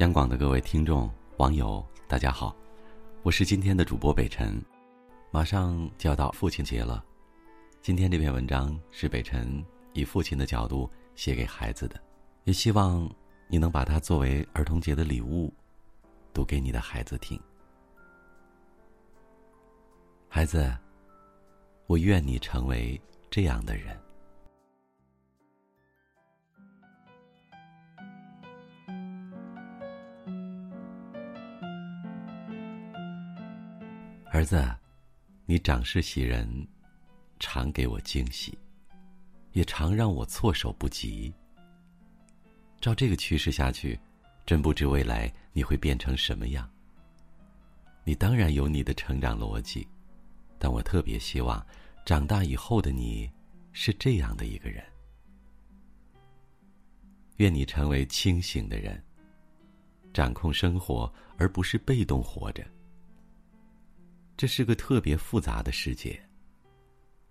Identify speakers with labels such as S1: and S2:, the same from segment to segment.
S1: 央广的各位听众、网友，大家好，我是今天的主播北辰。马上就要到父亲节了，今天这篇文章是北辰以父亲的角度写给孩子的，也希望你能把它作为儿童节的礼物，读给你的孩子听。孩子，我愿你成为这样的人。儿子，你长势喜人，常给我惊喜，也常让我措手不及。照这个趋势下去，真不知未来你会变成什么样。你当然有你的成长逻辑，但我特别希望，长大以后的你，是这样的一个人。愿你成为清醒的人，掌控生活，而不是被动活着。这是个特别复杂的世界，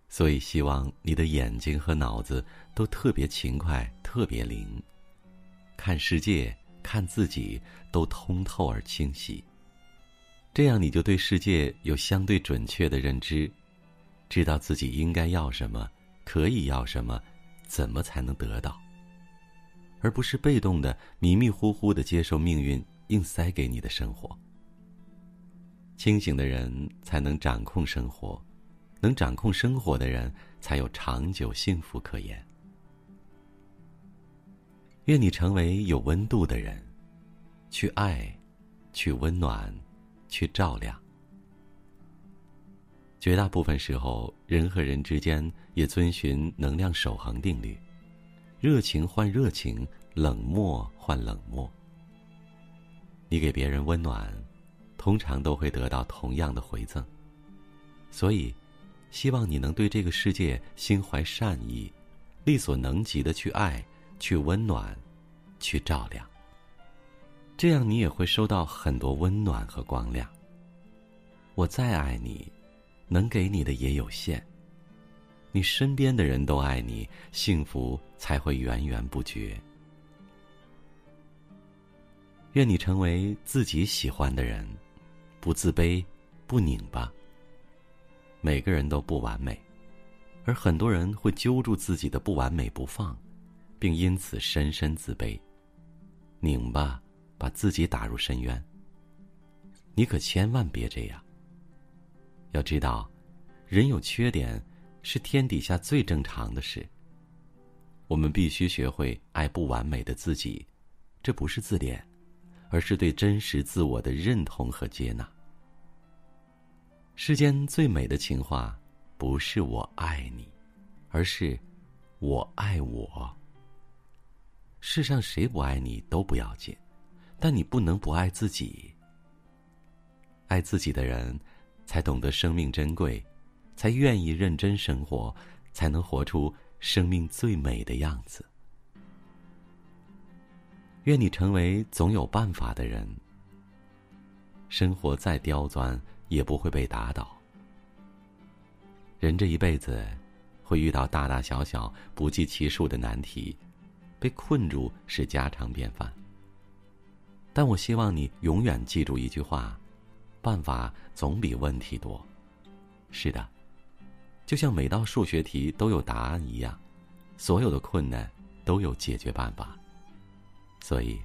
S1: 所以希望你的眼睛和脑子都特别勤快、特别灵，看世界、看自己都通透而清晰。这样你就对世界有相对准确的认知，知道自己应该要什么，可以要什么，怎么才能得到，而不是被动的、迷迷糊糊的接受命运硬塞给你的生活。清醒的人才能掌控生活，能掌控生活的人才有长久幸福可言。愿你成为有温度的人，去爱，去温暖，去照亮。绝大部分时候，人和人之间也遵循能量守恒定律：热情换热情，冷漠换冷漠。你给别人温暖。通常都会得到同样的回赠，所以，希望你能对这个世界心怀善意，力所能及的去爱、去温暖、去照亮。这样你也会收到很多温暖和光亮。我再爱你，能给你的也有限。你身边的人都爱你，幸福才会源源不绝。愿你成为自己喜欢的人。不自卑，不拧巴。每个人都不完美，而很多人会揪住自己的不完美不放，并因此深深自卑，拧巴，把自己打入深渊。你可千万别这样。要知道，人有缺点是天底下最正常的事。我们必须学会爱不完美的自己，这不是自恋。而是对真实自我的认同和接纳。世间最美的情话，不是“我爱你”，而是“我爱我”。世上谁不爱你都不要紧，但你不能不爱自己。爱自己的人，才懂得生命珍贵，才愿意认真生活，才能活出生命最美的样子。愿你成为总有办法的人。生活再刁钻，也不会被打倒。人这一辈子，会遇到大大小小不计其数的难题，被困住是家常便饭。但我希望你永远记住一句话：办法总比问题多。是的，就像每道数学题都有答案一样，所有的困难都有解决办法。所以，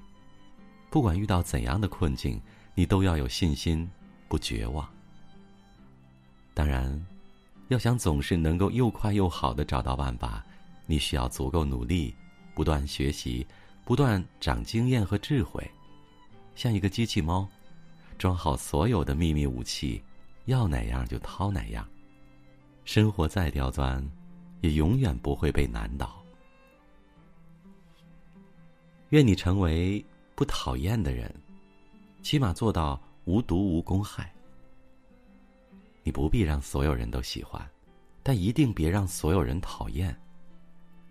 S1: 不管遇到怎样的困境，你都要有信心，不绝望。当然，要想总是能够又快又好的找到办法，你需要足够努力，不断学习，不断长经验和智慧，像一个机器猫，装好所有的秘密武器，要哪样就掏哪样。生活再刁钻，也永远不会被难倒。愿你成为不讨厌的人，起码做到无毒无公害。你不必让所有人都喜欢，但一定别让所有人讨厌。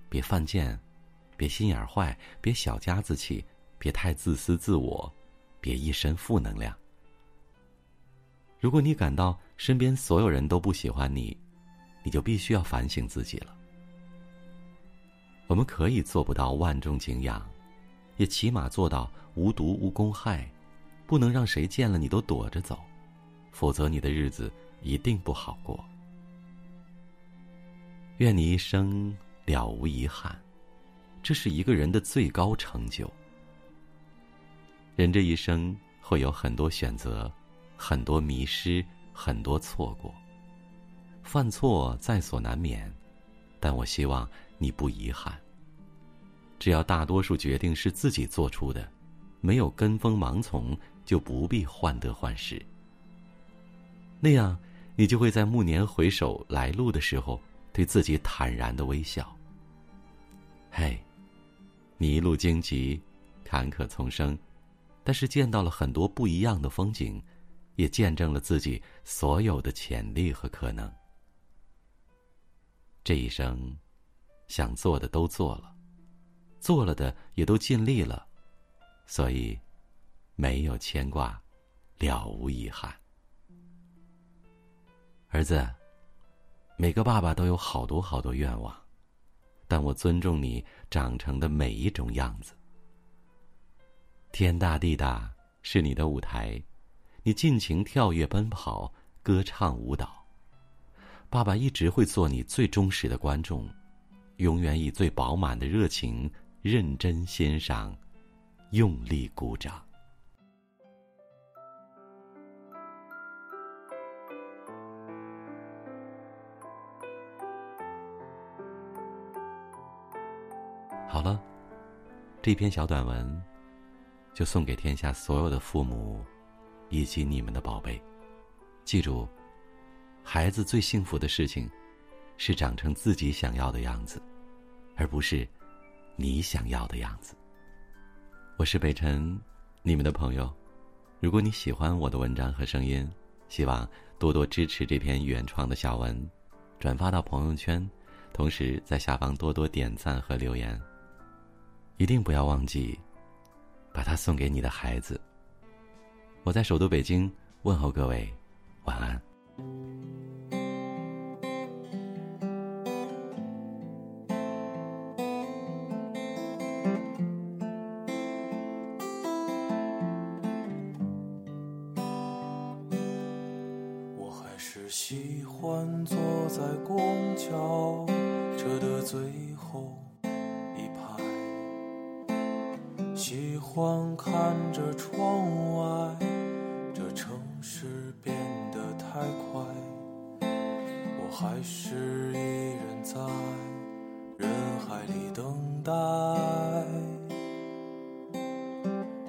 S1: 别犯贱，别心眼坏，别小家子气，别太自私自我，别一身负能量。如果你感到身边所有人都不喜欢你，你就必须要反省自己了。我们可以做不到万众敬仰。也起码做到无毒无公害，不能让谁见了你都躲着走，否则你的日子一定不好过。愿你一生了无遗憾，这是一个人的最高成就。人这一生会有很多选择，很多迷失，很多错过。犯错在所难免，但我希望你不遗憾。只要大多数决定是自己做出的，没有跟风盲从，就不必患得患失。那样，你就会在暮年回首来路的时候，对自己坦然的微笑。嘿，你一路荆棘，坎坷丛生，但是见到了很多不一样的风景，也见证了自己所有的潜力和可能。这一生，想做的都做了，做了的也都尽力了，所以没有牵挂，了无遗憾。儿子，每个爸爸都有好多好多愿望，但我尊重你长成的每一种样子。天大地大是你的舞台，你尽情跳跃、奔跑、歌唱、舞蹈。爸爸一直会做你最忠实的观众，永远以最饱满的热情认真欣赏，用力鼓掌。好了，这篇小短文就送给天下所有的父母以及你们的宝贝，记住。孩子最幸福的事情，是长成自己想要的样子，而不是你想要的样子。我是北辰，你们的朋友。如果你喜欢我的文章和声音，希望多多支持这篇原创的小文，转发到朋友圈，同时在下方多多点赞和留言。一定不要忘记，把它送给你的孩子。我在首都北京问候各位，晚安。
S2: 我还是喜欢坐在公交车的最后喜欢看着窗外，这城市变得太快，我还是一人在人海里等待，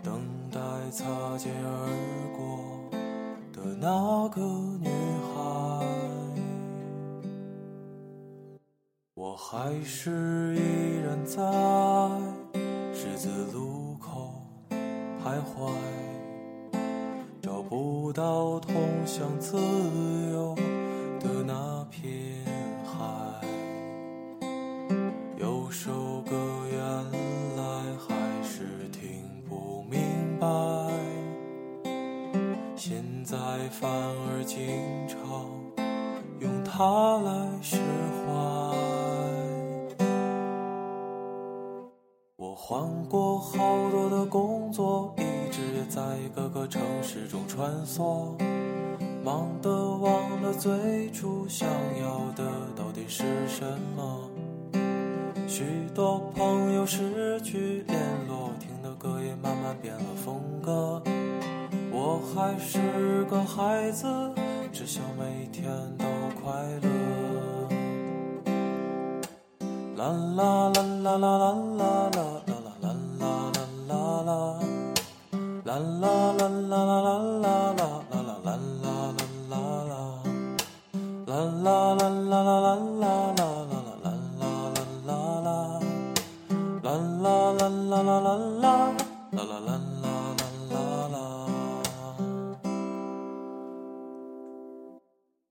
S2: 等待擦肩而过的那个女孩，我。还是依然在十字路徘徊，找不到通向自由的那片海。有首歌原来还是听不明白，现在反而经常用它来释怀。换过好多的工作，一直在各个城市中穿梭，忙得忘了最初想要的到底是什么。许多朋友失去联络，听的歌也慢慢变了风格。我还是个孩子，只想每天都快乐。啦啦啦啦啦啦啦啦。啦啦啦啦啦啦啦啦啦啦啦啦啦啦，啦啦啦啦啦啦啦啦啦啦啦啦啦，啦啦啦啦啦啦啦，啦啦啦啦啦啦。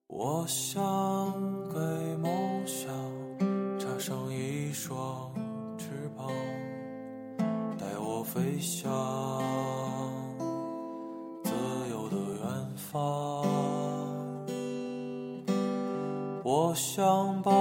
S2: 我想给梦想插上一双翅膀，带我飞翔。我想把